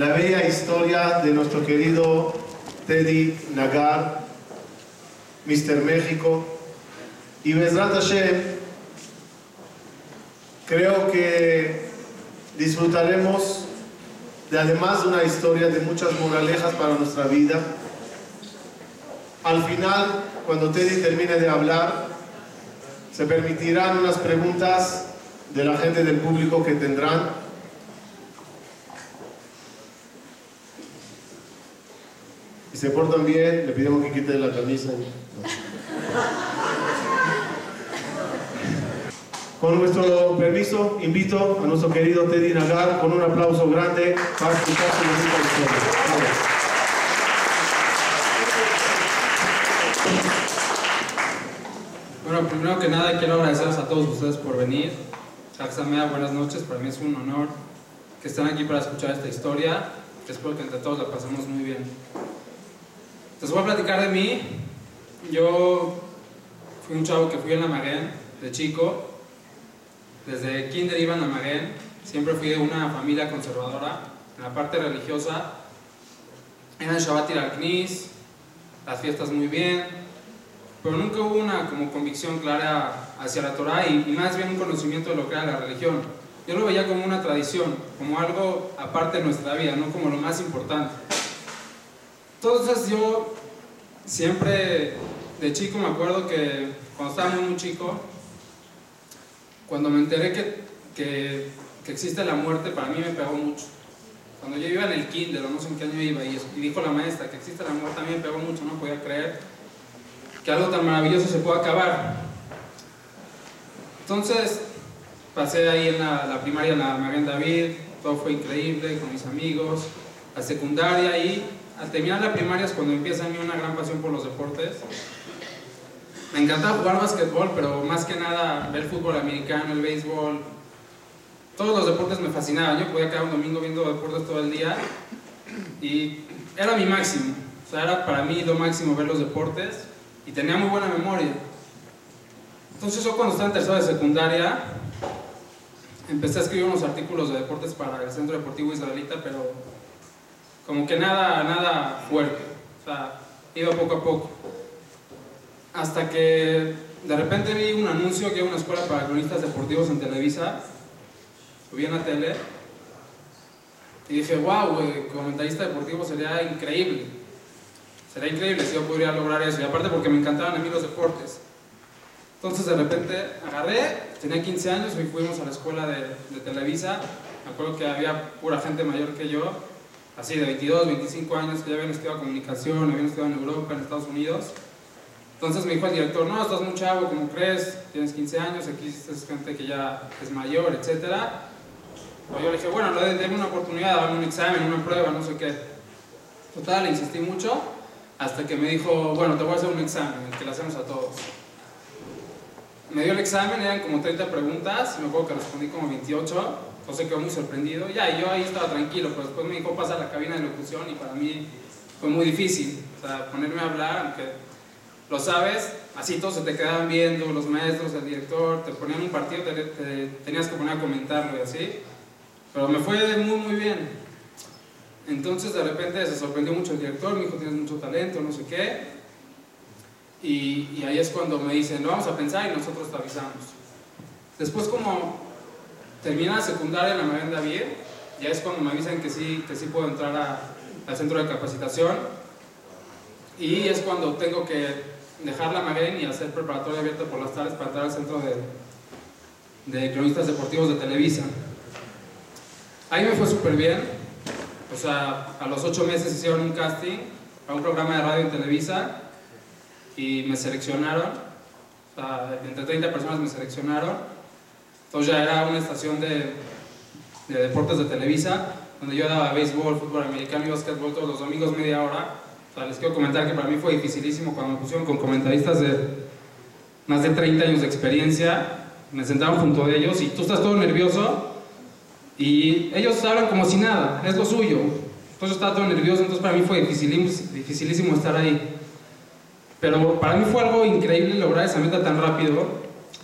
la bella historia de nuestro querido Teddy Nagar, Mr. México. Y Bezrat Hashem, creo que disfrutaremos de además de una historia de muchas moralejas para nuestra vida. Al final, cuando Teddy termine de hablar, se permitirán unas preguntas de la gente del público que tendrán. Se portan bien, le pedimos que quite la camisa. Con nuestro permiso, invito a nuestro querido Teddy Nagar con un aplauso grande para escuchar su historia. Vamos. Bueno, primero que nada quiero agradecerles a todos ustedes por venir. Jaxamea, buenas noches, para mí es un honor que estén aquí para escuchar esta historia. Espero que entre todos la pasemos muy bien. Les voy a platicar de mí. Yo fui un chavo que fui en la Maguen de chico. Desde kinder iba en la Maguen. Siempre fui de una familia conservadora. En la parte religiosa, era el Shabbat ir al Knis, las fiestas muy bien, pero nunca hubo una como convicción clara hacia la Torah y, y, más bien un conocimiento de lo que era la religión. Yo lo veía como una tradición, como algo aparte de nuestra vida, no como lo más importante. Entonces yo siempre de chico me acuerdo que cuando estaba muy, muy chico, cuando me enteré que, que, que, existe la muerte, para mí me pegó mucho. Cuando yo iba en el kinder, no sé en qué año iba, y, dijo la maestra que existe la muerte, a mí me pegó mucho, no podía creer que algo tan maravilloso se pueda acabar. Entonces, pasé ahí en la, primaria en la Maguen David, todo fue increíble con mis amigos, la secundaria y al terminar la primaria es cuando empieza a mí una gran pasión por los deportes. Me encantaba jugar básquetbol, pero más que nada ver fútbol americano, el béisbol, todos los deportes me fascinaban. Yo podía quedar un domingo viendo deportes todo el día y era mi máximo. O sea, era para mí lo máximo ver los deportes y tenía muy buena memoria. Entonces yo cuando estaba en tercera de secundaria empecé a escribir unos artículos de deportes para el Centro Deportivo Israelita, pero como que nada, nada fuerte. O sea, iba poco a poco. Hasta que de repente vi un anuncio que una escuela para cronistas deportivos en Televisa. Vi en la tele. Y dije, wow, comentarista deportivo sería increíble. Sería increíble si yo podría lograr eso. Y aparte porque me encantaban a mí los deportes. Entonces de repente agarré, tenía 15 años y fuimos a la escuela de, de, Televisa. Me acuerdo que había pura gente mayor que yo, así de 22, 25 años, que ya habían estudiado comunicación, habían estudiado en Europa, en Estados Unidos. Entonces me dijo el director, no, estás muy chavo, ¿cómo crees? Tienes 15 años, aquí es gente que ya es mayor, etc. Pues yo le dije, bueno, denme una oportunidad, dame un examen, una prueba, no sé qué. Total, le insistí mucho hasta que me dijo, bueno, te voy a hacer un examen, el que le hacemos a todos. Me dio el examen, eran como 30 preguntas, me acuerdo que respondí como 28, entonces quedó muy sorprendido. Ya, yo ahí estaba tranquilo, pero después me dijo, pasa a la cabina de locución y para mí fue muy difícil. O sea, ponerme a hablar, aunque lo sabes, así todos se te quedaban viendo, los maestros, el director, te ponían un partido, te, te tenías que poner a comentarlo y así. Pero me fue muy, muy bien. Entonces de repente se sorprendió mucho el director, me dijo, tienes mucho talento, no sé qué. Y, y, ahí es cuando me dicen, lo vamos a pensar y nosotros te avisamos. Después como termina la secundaria en la Maguen David, ya es cuando me avisan que sí, que sí puedo entrar al centro de capacitación. Y es cuando tengo que dejar la Maguen y hacer preparatoria abierta por las tardes para entrar al centro de, de cronistas deportivos de Televisa. Ahí me fue súper bien. O sea, a los ocho meses hicieron un casting para un programa de radio en Televisa y me seleccionaron. Entre 30 personas me seleccionaron. Entonces ya era una estación de, de deportes de Televisa, donde yo daba béisbol, fútbol americano y básquetbol todos los domingos media hora. O sea, les quiero comentar que para mí fue dificilísimo cuando me pusieron con comentaristas de más de 30 años de experiencia. Me sentaron junto a ellos y tú estás todo nervioso y ellos hablan como si nada, es lo suyo. Entonces yo estaba todo nervioso, entonces para mí fue dificilísimo estar ahí. Pero para mí fue algo increíble lograr esa meta tan rápido.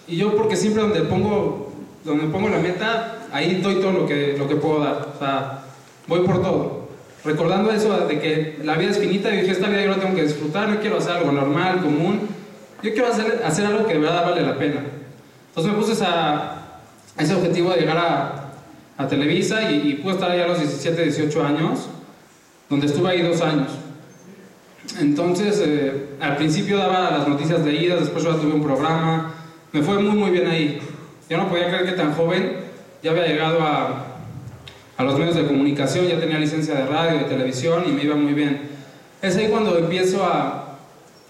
Y yo porque siempre donde pongo, donde pongo la meta, ahí doy todo lo que, lo que puedo dar. O sea, voy por todo. Recordando eso de que la vida es finita, y dije, esta vida yo la tengo que disfrutar, no quiero hacer algo normal, común. Yo quiero hacer, hacer algo que de verdad vale la pena. Entonces me puse esa, ese objetivo de llegar a, a Televisa y, y, pude estar ahí a los 17, 18 años, donde estuve ahí dos años. Entonces, eh, al principio daba las noticias leídas, después yo tuve un programa, me fue muy muy bien ahí. Yo no podía creer que tan joven ya había llegado a, a los medios de comunicación, ya tenía licencia de radio, de televisión y me iba muy bien. Es ahí cuando empiezo a,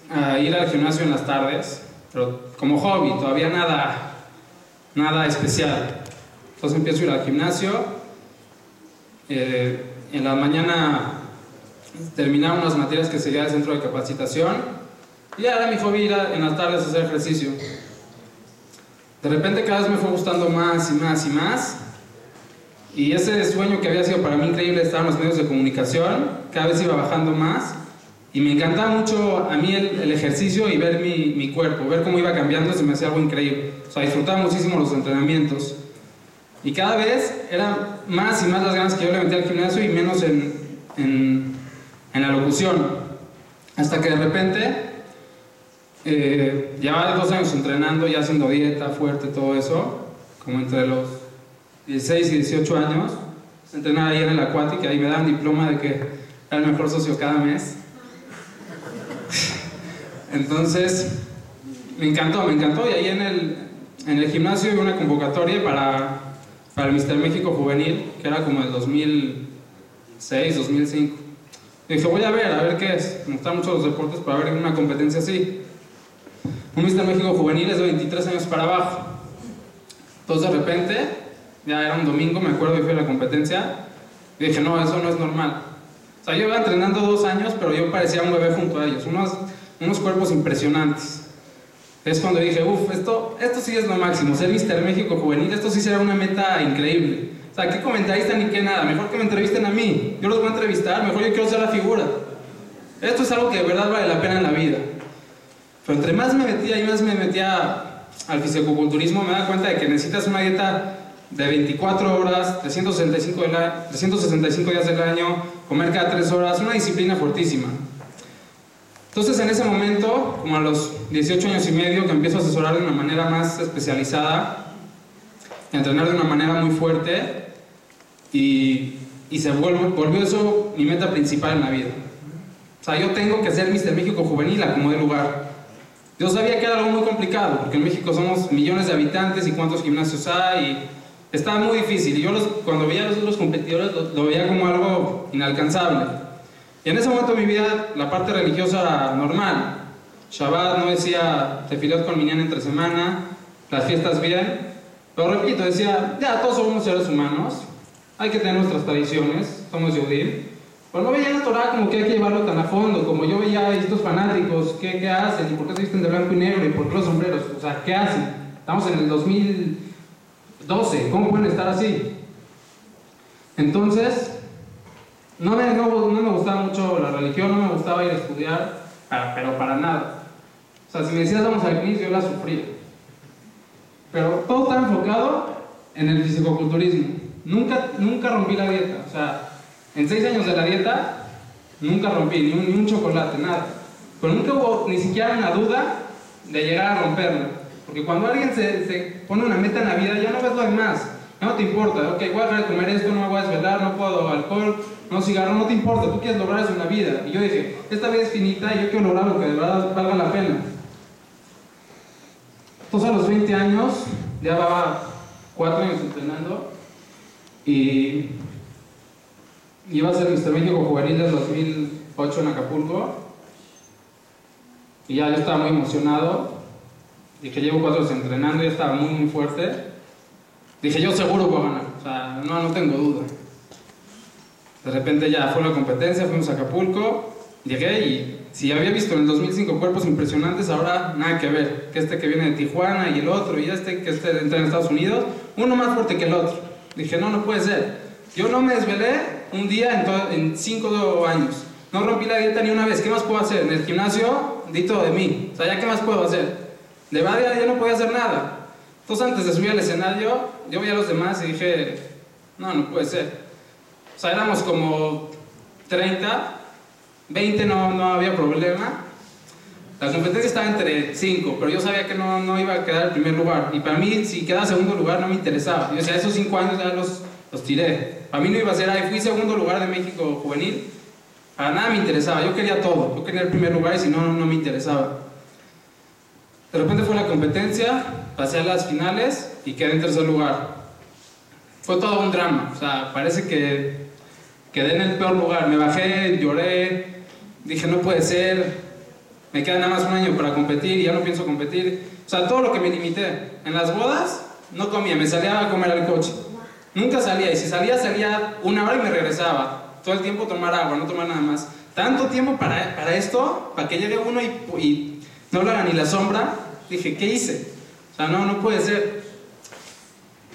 a ir al gimnasio en las tardes, pero como hobby, todavía nada, nada especial. Entonces empiezo a ir al gimnasio. Eh, en la mañana terminaba unas materias que seguía del centro de capacitación. Y ahora mi hobby era en las tardes hacer ejercicio. De repente cada vez me fue gustando más y más y más. Y ese sueño que había sido para mí increíble estar en los medios de comunicación, cada vez iba bajando más. Y me encantaba mucho a mí el, el ejercicio y ver mi, mi, cuerpo, ver cómo iba cambiando, se me hacía algo increíble. O sea, disfrutaba muchísimo los entrenamientos. Y cada vez eran más y más las ganas que yo le metía al gimnasio y menos en, en, en la locución. Hasta que de repente, eh, llevaba dos años entrenando, ya haciendo dieta fuerte, todo eso, como entre los 16 y 18 años. Entrenaba ahí en el Aquatic, ahí me daban diploma de que era el mejor socio cada mes. Entonces, me encantó, me encantó. Y ahí en el, en el gimnasio hubo una convocatoria para, para el Mister México Juvenil, que era como el 2006, 2005. Y dije, voy a ver, a ver qué es. Me gustan mucho deportes para ver una competencia así. Un Mister México Juvenil es de 23 años para abajo. Entonces, de repente, ya era un domingo, me acuerdo, y fui a la competencia. Y dije, no, eso no es normal. O sea, yo iba entrenando dos años, pero yo parecía un bebé junto a ellos. Unos, unos cuerpos impresionantes. Es cuando dije, uff, esto, esto sí es lo máximo, ser Mister México Juvenil, esto sí será una meta increíble. O sea, qué comentarista ni qué nada, mejor que me entrevisten a mí. Yo los voy a entrevistar, mejor yo quiero ser la figura. Esto es algo que de verdad vale la pena en la vida. Pero entre más me metía y más me metía al fisicoculturismo, me da cuenta de que necesitas una dieta de 24 horas, 365, de la, 365 días del año, comer cada 3 horas, una disciplina fortísima. Entonces en ese momento, como a los 18 años y medio, que empiezo a asesorar de una manera más especializada, entrenar de una manera muy fuerte, y, y se volvió eso mi meta principal en la vida. O sea, yo tengo que ser Mister México Juvenil a como de lugar. Yo sabía que era algo muy complicado, porque en México somos millones de habitantes y cuántos gimnasios hay, y estaba muy difícil. Y yo cuando veía a los otros competidores lo, veía como algo inalcanzable. Y en ese momento de mi vida, la parte religiosa normal. Shabbat no decía tefilot con minyan entre semana, las fiestas bien. Pero repito, decía, ya, todos somos seres humanos, hay que tener nuestras tradiciones, somos Yehudim. Pero no veía la Torah como que hay que llevarlo tan a fondo, como yo veía estos fanáticos, ¿qué, qué hacen? ¿Y por qué se visten de blanco y negro? ¿Y por qué los sombreros? O sea, ¿qué hacen? Estamos en el 2012, ¿cómo pueden estar así? Entonces, no me, no, me gustaba mucho la religión, no me gustaba ir a estudiar, pero para nada. O sea, si me decías vamos al CNIS, yo la sufría. Pero todo estaba enfocado en el fisicoculturismo. Nunca, nunca rompí la dieta. O sea, en seis años de la dieta, nunca rompí ni un, ni chocolate, nada. Pero nunca hubo ni siquiera una duda de llegar a romperla. Porque cuando alguien se, pone una meta en la vida, ya no ves lo demás. Ya no te importa. Ok, voy a comer esto, no me voy a desvelar, no puedo alcohol, no cigarro, no te importa. Tú quieres lograr eso en la vida. Y yo dije, esta vida es finita y yo quiero lograr lo que de verdad valga la pena. Entonces a los 20 años, ya llevaba 4 años entrenando y iba a ser Mr. México Juvenil del 2008 en Acapulco. Y ya yo estaba muy emocionado. Dije, llevo 4 años entrenando, ya estaba muy, muy fuerte. Dije, yo seguro voy a ganar. O sea, no, no tengo duda. De repente ya fue la competencia, fuimos a Acapulco, llegué y si había visto en el 2005 cuerpos impresionantes, ahora nada que ver. Que este que viene de Tijuana y el otro y este que este entra en Estados Unidos, uno más fuerte que el otro. Dije, no, no puede ser. Yo no me desvelé un día en, en cinco años. No rompí la dieta ni una vez. ¿Qué más puedo hacer? En el gimnasio di todo de mí. O sea, ¿ya qué más puedo hacer? De verdad ya no podía hacer nada. Entonces antes de subir al escenario, yo vi a los demás y dije, no, no puede ser. O sea, éramos como 30, 20 no, no había problema. La competencia estaba entre 5, pero yo sabía que no, no iba a quedar en primer lugar. Y para mí, si quedaba segundo lugar, no me interesaba. Yo decía, esos 5 años ya los, los tiré. Para mí no iba a ser, ahí fui segundo lugar de México juvenil. Para nada me interesaba. Yo quería todo. Yo quería el primer lugar y si no, no me interesaba. De repente fue la competencia, pasé a las finales y quedé en tercer lugar. Fue todo un drama. O sea, parece que quedé en el peor lugar. Me bajé, lloré, dije, no puede ser me queda nada más un año para competir y ya no pienso competir. O sea, todo lo que me limité. En las bodas no comía, me salía a comer al coche. Nunca salía y si salía, salía una hora y me regresaba. Todo el tiempo tomar agua, no tomar nada más. Tanto tiempo para, para esto, para que llegue uno y, no lo haga ni la sombra. Dije, ¿qué hice? O sea, no, no puede ser.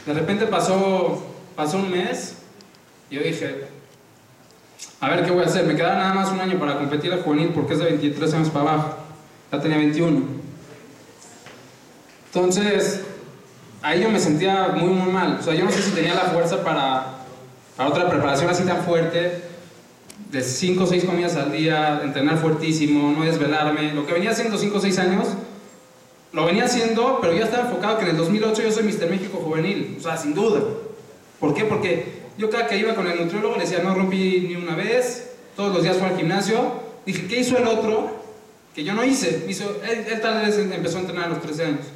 De repente pasó, pasó un mes y yo dije, a ver qué voy a hacer. Me quedaba nada más un año para competir a juvenil porque es de 23 años para abajo. Ya tenía 21. Entonces, ahí yo me sentía muy, muy mal. O sea, yo no sé si tenía la fuerza para, para otra preparación así tan fuerte, de 5 o 6 comidas al día, entrenar fuertísimo, no desvelarme. Lo que venía haciendo 5 o 6 años, lo venía haciendo, pero yo estaba enfocado que en el 2008 yo soy Mr. México juvenil. O sea, sin duda. ¿Por qué? Porque yo cada que iba con el nutriólogo le decía, no rompí ni una vez, todos los días fue al gimnasio. Dije, ¿qué hizo el otro? Que yo no hice. Hizo, él, tal vez empezó a entrenar a los 13 años.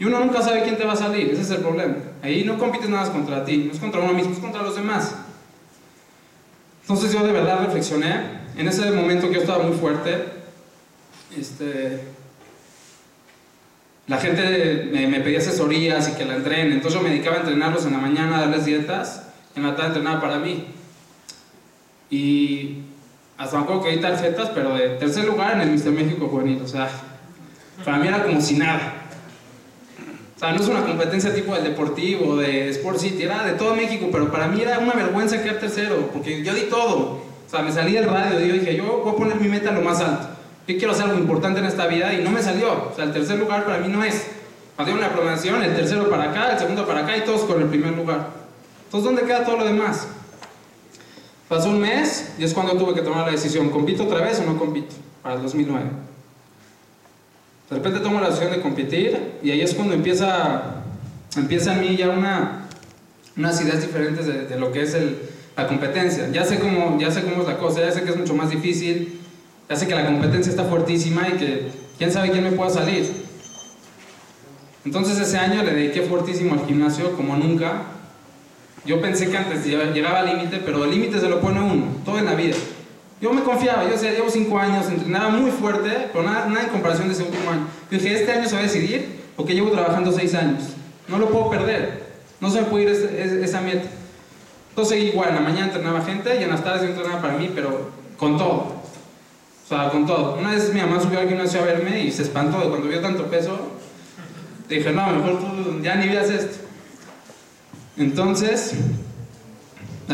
Y uno nunca sabe quién te va a salir, ese es el problema. Ahí no compites nada contra ti, no es contra uno mismo, es contra los demás. Entonces yo de verdad reflexioné, en ese momento que yo estaba muy fuerte, este, la gente me, me pedía asesorías y que la entrenen, entonces yo me dedicaba a entrenarlos en la mañana, a darles dietas, en la tarde entrenaba para mí. Y hasta me acuerdo que hay tarjetas, pero de tercer lugar en el Mister México Juvenil. O sea, para mí era como si nada. O sea, no es una competencia tipo del deportivo, de Sport City, era de todo México, pero para mí era una vergüenza quedar tercero, porque yo di todo. O sea, me salí del radio yo dije, yo voy a poner mi meta lo más alto. Yo quiero hacer algo importante en esta vida y no me salió. O sea, el tercer lugar para mí no es. Había una promoción, el tercero para acá, el segundo para acá y todos con el primer lugar. Entonces, ¿dónde queda todo lo demás? Pasó un mes y es cuando tuve que tomar la decisión, ¿compito otra vez o no compito? Para el 2009. De repente tomo la decisión de competir y ahí es cuando empieza, empieza en mí ya una, unas ideas diferentes de, lo que es la competencia. Ya sé, cómo, ya sé cómo es la cosa, ya sé que es mucho más difícil, ya sé que la competencia está fuertísima y que quién sabe quién me pueda salir. Entonces ese año le dediqué fuertísimo al gimnasio como nunca yo pensé que antes llegaba al límite, pero el límite se lo pone uno, todo en la vida. Yo me confiaba, yo decía, llevo cinco años, entrenaba muy fuerte, pero nada, nada en comparación de ese último año. Dije, este año se va a decidir porque llevo trabajando seis años. No lo puedo perder. No se me puede ir esa meta. Entonces igual, en la mañana entrenaba gente y en las tardes yo entrenaba para mí, pero con todo. O sea, con todo. Una vez mi mamá subió al gimnasio a verme y se espantó de cuando vio tanto peso. Dije, no, mejor tú ya ni veas esto. Entonces,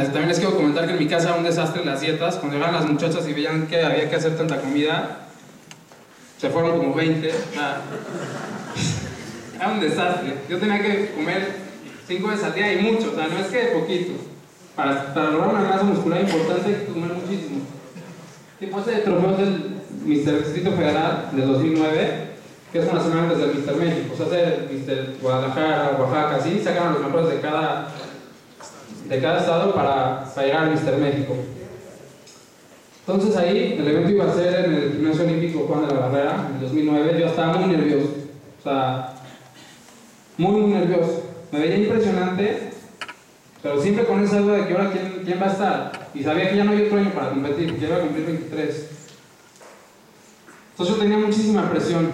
también les quiero comentar que en mi casa era un desastre las dietas. Cuando llegaban las muchachas y veían que había que hacer tanta comida, se fueron como 20. Era un desastre. Yo tenía que comer 5 veces al día y mucho, o sea, no es que poquito. Para, lograr una masa muscular importante hay que comer muchísimo. Y pues el trofeo del Mr. Distrito Federal de 2009 que es una semana antes del Mister México, o sea, el Mister Guadalajara, Oaxaca, así, sacaron los mejores de cada, de cada estado para, para llegar al Mister México. Entonces ahí el evento iba a ser en el Gimnasio Olímpico Juan de la Barrera, en el 2009, yo estaba muy nervioso, o sea, muy, muy nervioso. Me veía impresionante, pero siempre con esa duda de que ahora quién, quién va a estar. Y sabía que ya no había otro año para competir, que iba a cumplir 23. Entonces yo tenía muchísima presión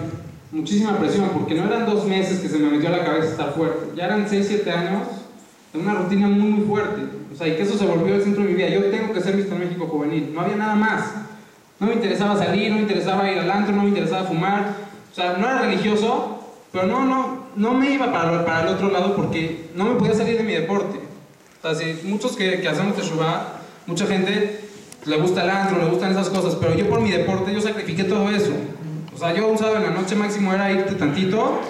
muchísima presión, porque no eran dos meses que se me metió a la cabeza estar fuerte, ya eran 6, 7 años de una rutina muy, muy fuerte. O sea, y que eso se volvió el centro de mi vida. Yo tengo que ser Mr. México juvenil, no había nada más. No me interesaba salir, no me interesaba ir al antro, no me interesaba fumar. O sea, no era religioso, pero no, no, no me iba para, para el otro lado porque no me podía salir de mi deporte. O sea, si muchos que, que hacemos teshuva, mucha gente le gusta el antro, le gustan esas cosas, pero yo por mi deporte yo sacrifiqué todo eso sea, yo un sábado en la noche máximo era irte tantito,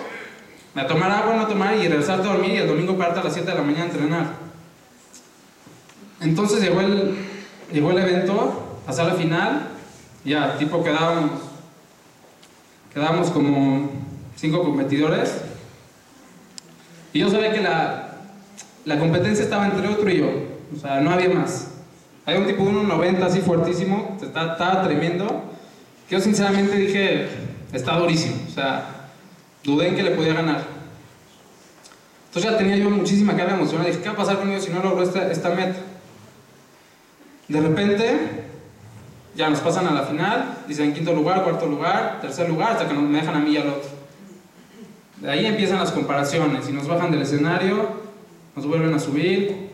a tomar agua, no tomar y regresarte a dormir y el domingo pararte a las 7 de la mañana a entrenar. Entonces llegó el, llegó el evento, pasé la final, ya, tipo quedábamos, quedábamos como cinco competidores. Y yo sabía que la, la competencia estaba entre otro y yo, o sea, no había más. Hay un tipo de 1.90 así fuertísimo, estaba, estaba tremendo, que yo sinceramente dije, está durísimo, o sea, dudé en que le podía ganar. Entonces ya tenía yo muchísima carga emocional, dije, ¿qué va a pasar conmigo si no logro esta, esta meta? De repente, ya nos pasan a la final, dicen quinto lugar, cuarto lugar, tercer lugar, hasta que me dejan a mí y al otro. De ahí empiezan las comparaciones y nos bajan del escenario, nos vuelven a subir.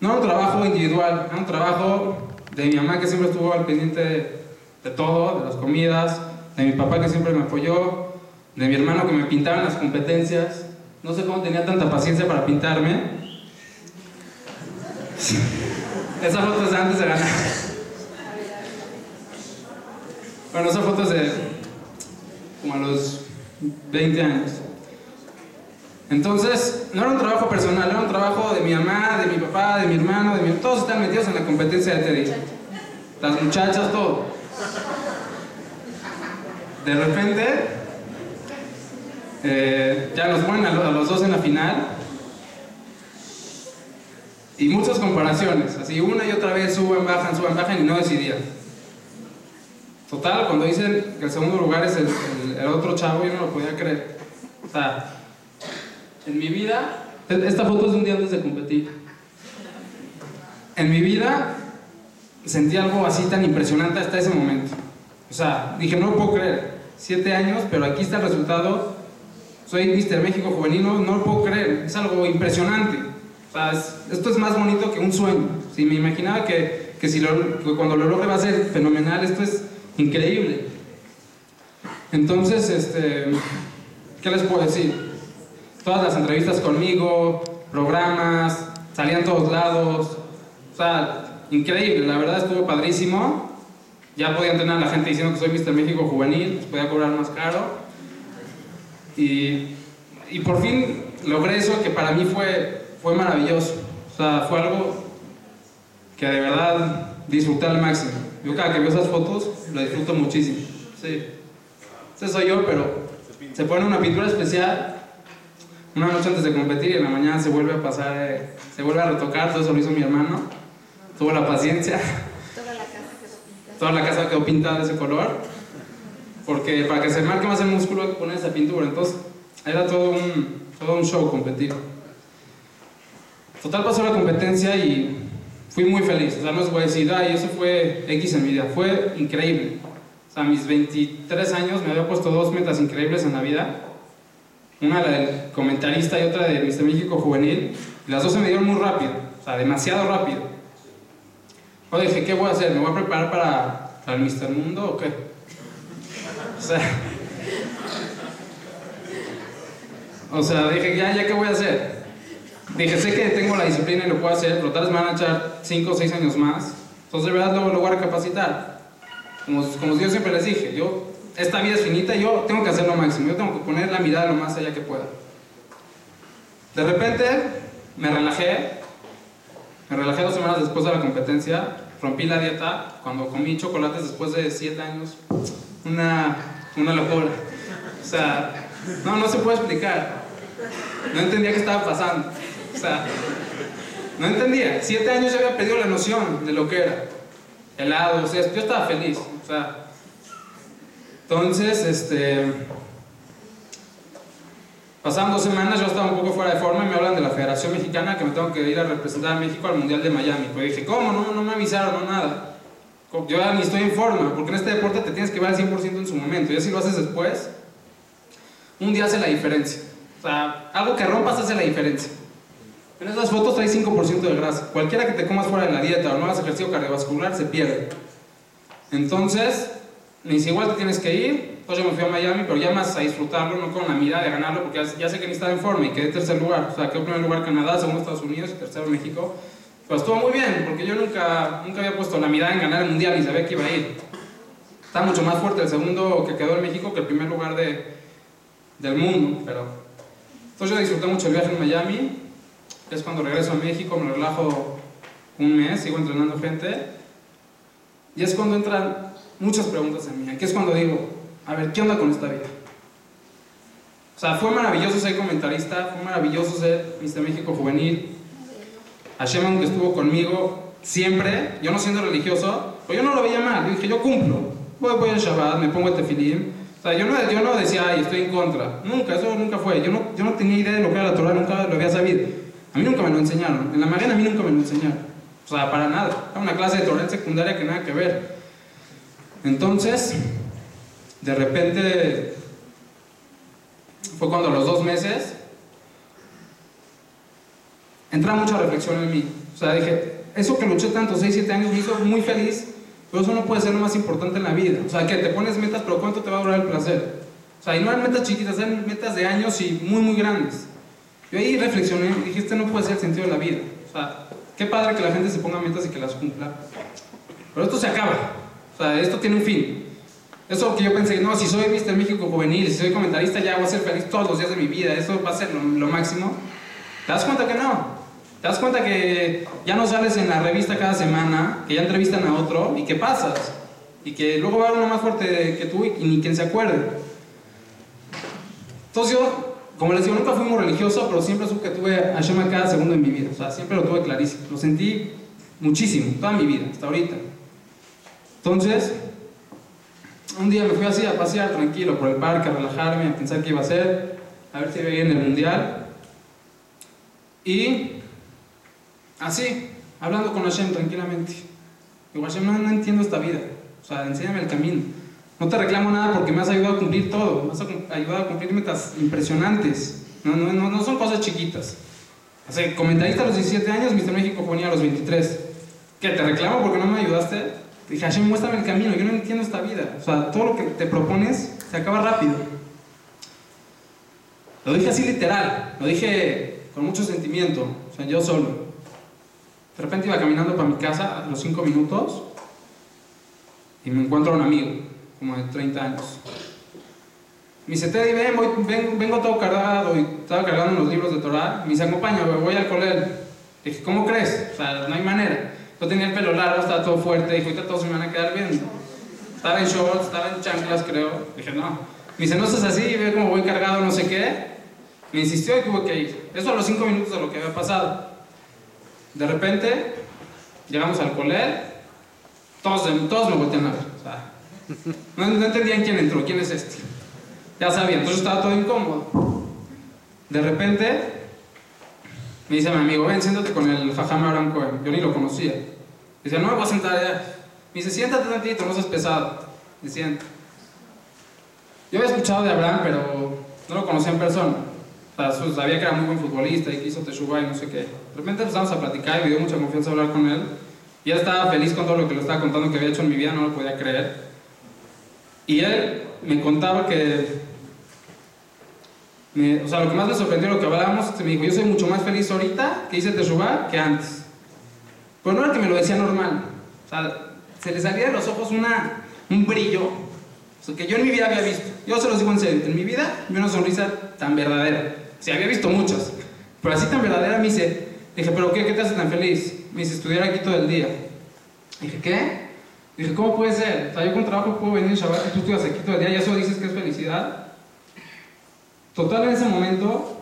No era un trabajo individual, era un trabajo de mi mamá que siempre estuvo al pendiente de todo, de las comidas, de mi papá que siempre me apoyó, de mi hermano que me pintaba en las competencias. No sé cómo tenía tanta paciencia para pintarme. Esa foto es de antes de ganar. Bueno, esa foto es de como a los 20 años. Entonces, no era un trabajo personal, era un trabajo de mi mamá, de mi papá, de mi hermano, de mi... Todos están metidos en la competencia de Teddy. Las muchachas, todo. De repente, eh, ya nos ponen a, lo- a los dos en la final. Y muchas comparaciones, así una y otra vez suben, bajan, suben, bajan y no decidían. Total, cuando dicen que el segundo lugar es el, el- el otro chavo, yo no lo podía creer. O sea, en mi vida, e- esta foto es de un día antes de competir. En mi vida sentí algo así tan impresionante hasta ese momento. O sea, dije, no lo puedo creer. Siete años, pero aquí está el resultado. Soy Mister México Juvenil, no, no lo puedo creer. Es algo impresionante. O sea, es- esto es más bonito que un sueño. Si me imaginaba que, que si lo- que cuando lo logre va a ser fenomenal, esto es increíble. Entonces, este, ¿qué les puedo decir? Todas las entrevistas conmigo, programas, salían todos lados. O sea, increíble, la verdad estuvo padrísimo. Ya podía entrenar a la gente diciendo que soy Mister México juvenil, pues podía cobrar más caro. Y, y por fin logré eso que para mí fue, fue maravilloso. O sea, fue algo que de verdad disfruté al máximo. Yo cada que veo esas fotos lo disfruto muchísimo. Sí. Ese soy yo, pero se pone una pintura especial una noche antes de competir y en la mañana se vuelve a pasar, eh, se vuelve a retocar, todo eso lo hizo mi hermano. Tuvo la paciencia. Toda la casa quedó pintada. Toda la casa quedó pintada de ese color. Porque para que se marque más el músculo hay que poner esa pintura. Entonces era todo un, todo un show competir. Total pasó la competencia y fui muy feliz. O sea, no os voy a decir, ay, eso fue X en mi vida. Fue increíble. O sea, a mis 23 años me había puesto dos metas increíbles en la vida. Una la del comentarista y otra de Mr. México Juvenil. Y las dos se me dieron muy rápido. O sea, demasiado rápido. Yo dije, ¿qué voy a hacer? ¿Me voy a preparar para, para el Mr. Mundo o qué? O sea, o sea, dije, ya, ya, ¿qué voy a hacer? Dije, sé que tengo la disciplina y lo puedo hacer, pero tal vez me van a echar 5 o 6 años más. Entonces, de verdad, luego lo voy a recapacitar. Como, como yo siempre les dije, yo, esta vida es finita, yo tengo que hacer lo máximo, yo tengo que poner la mirada lo más allá que pueda. De repente, me relajé, me relajé dos semanas después de la competencia, rompí la dieta, cuando comí chocolates después de 7 años, una, una locura. O sea, no, no se puede explicar. No entendía qué estaba pasando. O sea, no entendía. Siete años yo había perdido la noción de lo que era. Helado, o sea, yo estaba feliz. O sea, entonces, este. Pasaban dos semanas, yo estaba un poco fuera de forma y me hablan de la Federación Mexicana que me tengo que ir a representar a México al Mundial de Miami. Pues dije, ¿cómo? No, no me avisaron, no nada. Yo ni estoy en forma, porque en este deporte te tienes que ver al 100% en su momento. Ya si lo haces después, un día hace la diferencia. O sea, algo que rompas hace la diferencia. En esas fotos traes 5% de grasa. Cualquiera que te comas fuera de la dieta o no hagas ejercicio cardiovascular se pierde. Entonces, me dice, igual te tienes que ir. Entonces yo me fui a Miami, pero ya más a disfrutarlo, no con la mirada de ganarlo, porque ya, sé que ni estaba en forma y quedé tercer lugar. O sea, quedé en primer lugar Canadá, segundo Estados Unidos y tercero México. Pero estuvo muy bien, porque yo nunca, nunca había puesto la mirada en ganar el mundial y sabía que iba a ir. está mucho más fuerte el segundo que quedó en México que el primer lugar de, del mundo, pero... Entonces yo disfruté mucho el viaje en Miami, es cuando regreso a México, me relajo un mes, sigo entrenando gente, y es cuando entran muchas preguntas en mí, aquí es cuando digo, a ver, ¿qué onda con esta vida? O sea, fue maravilloso ser comentarista, fue maravilloso ser Mr. México Juvenil. Hashem, aunque estuvo conmigo siempre, yo no siendo religioso, pues yo no lo veía mal. Yo dije, yo cumplo. Voy, voy al Shabbat, me pongo el tefilim. O sea, yo no, yo no decía, ay, estoy en contra. Nunca, eso nunca fue. Yo no, yo no tenía idea de lo que era la Torah, nunca lo había sabido. A mí nunca me lo enseñaron. En la Magana a mí nunca me lo enseñaron. O sea, para nada. Era una clase de Torah en secundaria que nada que ver. Entonces, de repente fue cuando a los dos meses entra mucha reflexión en mí. O sea, dije, eso que luché tanto, 6, 7 años, me hizo muy feliz, pero eso no puede ser lo más importante en la vida. O sea, que te pones metas, pero ¿cuánto te va a durar el placer? O sea, y no eran metas chiquitas, eran metas de años y muy, muy grandes. Yo ahí reflexioné y dije, este no puede ser el sentido de la vida. O sea, qué padre que la gente se ponga metas y que las cumpla. Pero esto se acaba. O sea, esto tiene un fin. Eso que yo pensé, no, si soy Mr. México juvenil, si soy comentarista, ya voy a ser feliz todos los días de mi vida, eso va a ser lo, lo, máximo. ¿Te das cuenta que no? ¿Te das cuenta que ya no sales en la revista cada semana, que ya entrevistan a otro y que pasas? Y que luego va uno más fuerte que tú y, ni quien se acuerde. Entonces yo, como les digo, nunca fui muy religioso, pero siempre supe que tuve a Shema cada segundo de mi vida. O sea, siempre lo tuve clarísimo. Lo sentí muchísimo, toda mi vida, hasta ahorita. Entonces, un día me fui así a pasear tranquilo por el parque, a relajarme, a pensar qué iba a hacer, a ver si veía en el mundial. Y así, hablando con Hashem tranquilamente. Digo, Hashem, no, no, entiendo esta vida. O sea, enséñame el camino. No te reclamo nada porque me has ayudado a cumplir todo. Me has ayudado a cumplir metas impresionantes. No, no, no, no son cosas chiquitas. Sea, comentarista a los 17 años, Mr. México ponía a los 23. ¿Qué? ¿Te reclamo porque no me ayudaste? Dije, Hashem, muéstrame el camino, yo no entiendo esta vida. O sea, todo lo que te propones se acaba rápido. Lo dije así literal, lo dije con mucho sentimiento, o sea, yo solo. De repente iba caminando para mi casa a los 5 minutos y me encuentro a un amigo, como de 30 años. Me dice, Teddy, ven, voy, ven, vengo todo cargado y estaba cargando los libros de Torah. Me dice, acompaña, voy al colegio. Dije, ¿cómo crees? O sea, no hay manera. Yo tenía el pelo largo, estaba todo fuerte, dijo, ahorita todos se me van a quedar bien. Estaba en shorts, estaba en chanclas, creo. Dije, no. Me dice, no seas así, ve cómo voy cargado, no sé qué. Me insistió y tuve que ir. Eso a los cinco minutos de lo que había pasado. De repente, llegamos al colegio, todos, todos me voltean a ver. No, no entendían quién entró, quién es este. Ya sabían, entonces estaba todo incómodo. De repente, me dice mi amigo, ven, siéntate con el Jajam Abraham Cohen. Yo ni lo conocía. Dice, no me voy a sentar allá. Me dice, siéntate tantito, no seas pesado. Me. Yo había escuchado de Abraham, pero no lo conocía en persona. Sea, sabía que era muy buen futbolista y que hizo Teshuvah y no sé qué. De repente empezamos a platicar y me dio mucha confianza hablar con él. Y él estaba feliz con todo lo que le estaba contando que había hecho en mi vida, no lo podía creer. Y él me contaba que me, o sea, lo que más me sorprendió lo que hablábamos, me dijo, yo soy mucho más feliz ahorita que hice Teshuvah que antes. Pero no era que me lo decía normal. O sea, se le salía de los ojos una, un brillo o sea, que yo en mi vida había visto. Yo se los digo en serio, en mi vida vi una sonrisa tan verdadera. Sí, había visto muchas, pero así tan verdadera me dice, dije, ¿pero qué? ¿Qué te hace tan feliz? Me dice, estudiar aquí todo el día. Dije, ¿qué? Dije, ¿cómo puede ser? O sea, yo con trabajo puedo venir Shabbat y tú estudias aquí todo el día y eso dices que es felicidad. Total, en ese momento,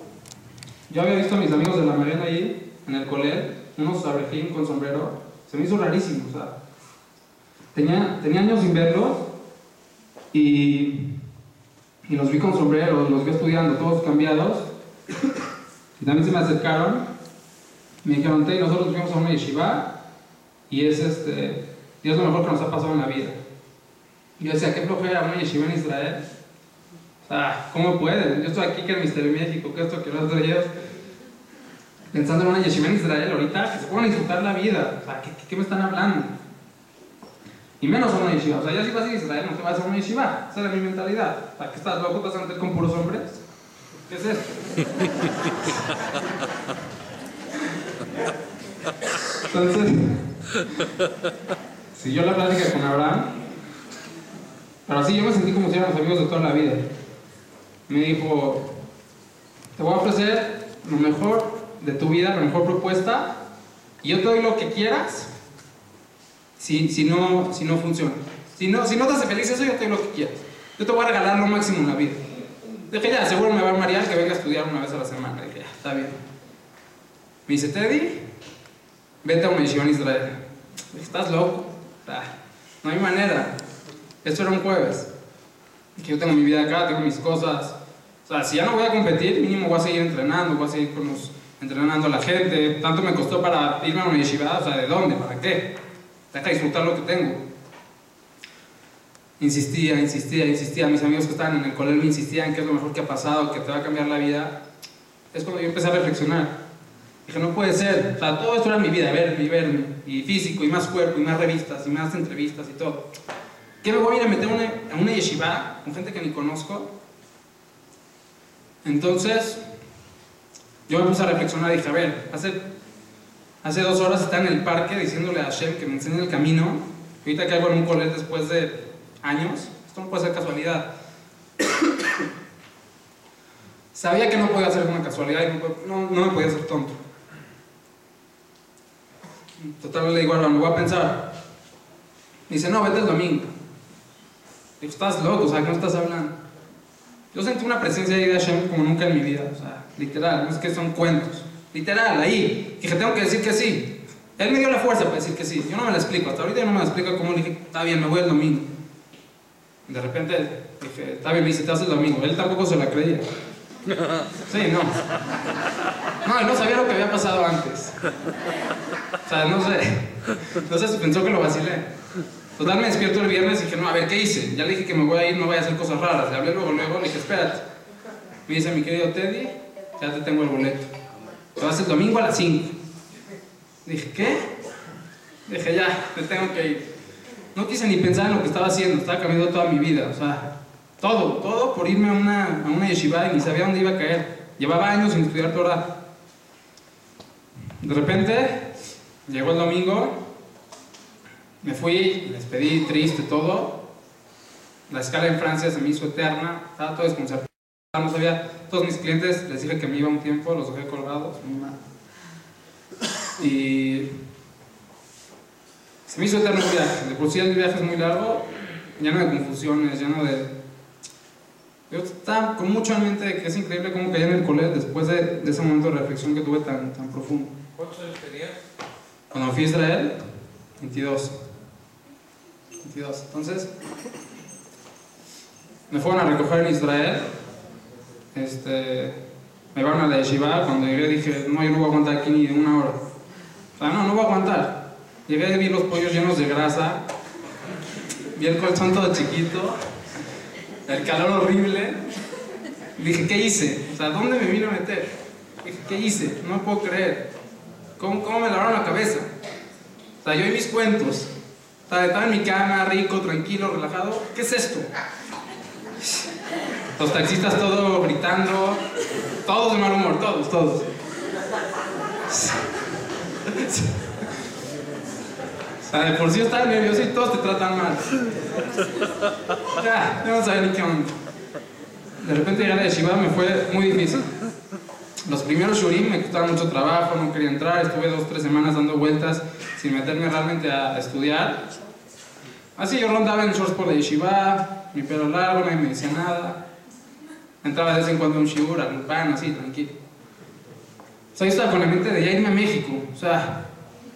yo había visto a mis amigos de la Marina ahí, en el colegio, unos abrejim con sombrero. Se me hizo rarísimo, o sea. Tenía, tenía años sin verlos y, y los vi con sombrero, los vi estudiando, todos cambiados. Y también se me acercaron. Me dijeron, Tey, nosotros fuimos a una yeshiva y es este, y es lo mejor que nos ha pasado en la vida. Y yo decía, qué flojera una yeshiva en Israel. O sea, ¿cómo pueden? Yo estoy aquí que en Mister México, que esto, que lo otro, ellos pensando en una yeshiva en Israel ahorita, que se puedan disfrutar la vida. O sea, ¿qué, qué, qué me están hablando? Y menos a una yeshiva. O sea, ya si vas a Israel no te vas a una yeshiva. Esa era mi mentalidad. O sea, ¿qué estás loco? ¿Te vas a meter con puros hombres? ¿Qué es esto? Entonces, siguió la plática con Abraham Pero así yo me sentí como si éramos amigos de toda la vida. Me dijo, te voy a ofrecer lo mejor de tu vida, la mejor propuesta, y yo te doy lo que quieras si, si, no, si no funciona. Si no, si no te hace feliz eso, yo te doy lo que quieras. Yo te voy a regalar lo máximo en la vida. Dije, ya, seguro me va a marear que venga a estudiar una vez a la semana. Dije, ya, está bien. Me dice, Teddy, vete a una misión Israel. Dije, estás loco. Ah, no hay manera. Esto era un jueves. Dije, yo tengo mi vida acá, tengo mis cosas. O sea, si ya no voy a competir, mínimo voy a seguir entrenando, voy a seguir con los, entrenando a la gente. Tanto me costó para irme a una yeshiva, o sea, ¿de dónde? ¿Para qué? Deja disfrutar lo que tengo. Insistía, insistía, insistía. Mis amigos que estaban en el colegio insistían que es lo mejor que ha pasado, que te va a cambiar la vida. Es cuando yo empecé a reflexionar. Dije, no puede ser. O sea, todo esto era mi vida, verme y verme. Y físico, y más cuerpo, y más revistas, y más entrevistas y todo. ¿Qué me voy a ir a meter a una, yeshiva con gente que ni conozco? Entonces, yo me puse a reflexionar y dije, a ver, hace, hace dos horas está en el parque diciéndole a Hashem que me enseñe el camino. Ahorita que hago en un colegio después de años, esto no puede ser casualidad. Sabía que no podía ser una casualidad y no, no, me podía ser tonto. Total le digo, ahora me voy a pensar. Dice, no, vete el domingo. Digo, estás loco, o sea, no estás hablando? Yo sentí una presencia ahí de Hashem como nunca en mi vida, o sea, literal, no es que son cuentos. Literal, ahí. Dije, tengo que decir que sí. Él me dio la fuerza para decir que sí. Yo no me la explico, hasta ahorita yo no me la explico cómo le dije, está bien, me voy el domingo. De repente dije, está bien, dice, te haces el domingo. Él tampoco se la creía. Sí, no. No, él no sabía lo que había pasado antes. O sea, no sé. Entonces pensó que lo vacilé. Total, me despierto el viernes y dije, no, a ver, ¿qué hice? Ya le dije que me voy a ir, no voy a hacer cosas raras. Le hablé luego, luego, le dije, espérate. Me dice, mi querido Teddy, ya te tengo el boleto. Te vas el domingo a las 5. Dije, ¿qué? Dije, ya, me tengo que ir. No quise ni pensar en lo que estaba haciendo, estaba cambiando toda mi vida, o sea, todo, todo por irme a una, a una yeshiva y ni sabía dónde iba a caer. Llevaba años sin estudiar Torah. De repente, llegó el domingo, me fui, me despedí triste todo. La escala en Francia se me hizo eterna, estaba todo desconcertado. No sabía, todos mis clientes les dije que me iba un tiempo, los dejé colgados, muy mal. Y se me hizo eterno el viaje. De por sí el viaje es muy largo, lleno de confusiones, lleno de. Yo estaba con mucho en mente de que es increíble cómo caí en el colegio después de, de, ese momento de reflexión que tuve tan, tan profundo. ¿Cuántos años tenías? Cuando fui a Israel, 22. 22. Entonces, me fueron a recoger en Israel. Este, me van a la yeshiva. Cuando llegué dije, no, yo no voy a aguantar aquí ni una hora. O sea, no, no voy a aguantar. Llegué y vi los pollos llenos de grasa. Vi el colchón todo chiquito. El calor horrible. Dije, ¿qué hice? O sea, ¿dónde me vino a meter? Dije, ¿qué hice? No puedo creer. ¿Cómo, cómo me lavaron la cabeza? O sea, yo y mis cuentos. O sea, estaba en mi cama, rico, tranquilo, relajado. ¿Qué es esto? Los taxistas todos gritando, todos de mal humor, todos, todos. Sea, de por sí estaba nervioso y todos te tratan mal. Ya, no ni qué onda. De repente llegar a Yeshiva me fue muy difícil. Los primeros shurim me costaba mucho trabajo, no quería entrar, estuve dos, tres semanas dando vueltas sin meterme realmente a estudiar. Así yo rondaba en shorts por la mi pelo largo, nadie me decía nada. Entraba de vez en cuando un shiur, algún pan, así, tranquilo. O sea, yo estaba con la mente de ya irme a México. O sea,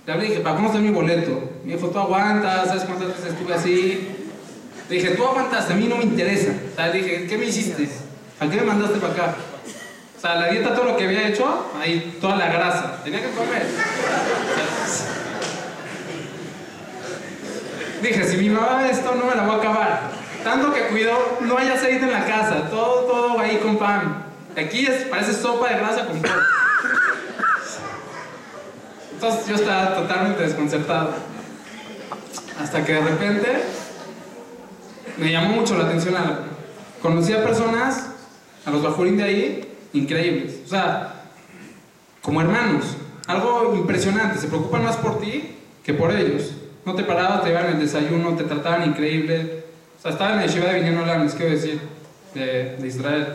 le hablé y dije, ¿para cómo está mi boleto? Me dijo, tú aguantas, ¿sabes cuántas veces estuve así? Le dije, tú aguantas, a mí no me interesa. O le dije, ¿qué me hiciste? ¿A qué me mandaste para acá? O sea, la dieta, todo lo que había hecho, ahí toda la grasa. Tenía que comer. Dije, si mi mamá esto, no me la voy a acabar. Tanto que cuido, no hay aceite en la casa, todo, todo ahí con pan. Aquí es, parece sopa de grasa con pan. Yo estaba totalmente desconcertado. Hasta que de repente me llamó mucho la atención. A, conocí a personas, a los bajurín de ahí, increíbles. O sea, como hermanos. Algo impresionante. Se preocupan más por ti que por ellos. No te parabas, te llevaban el desayuno, te trataban increíble. O sea, estaba en la yeshiva de Olam, les quiero decir, de, de Israel.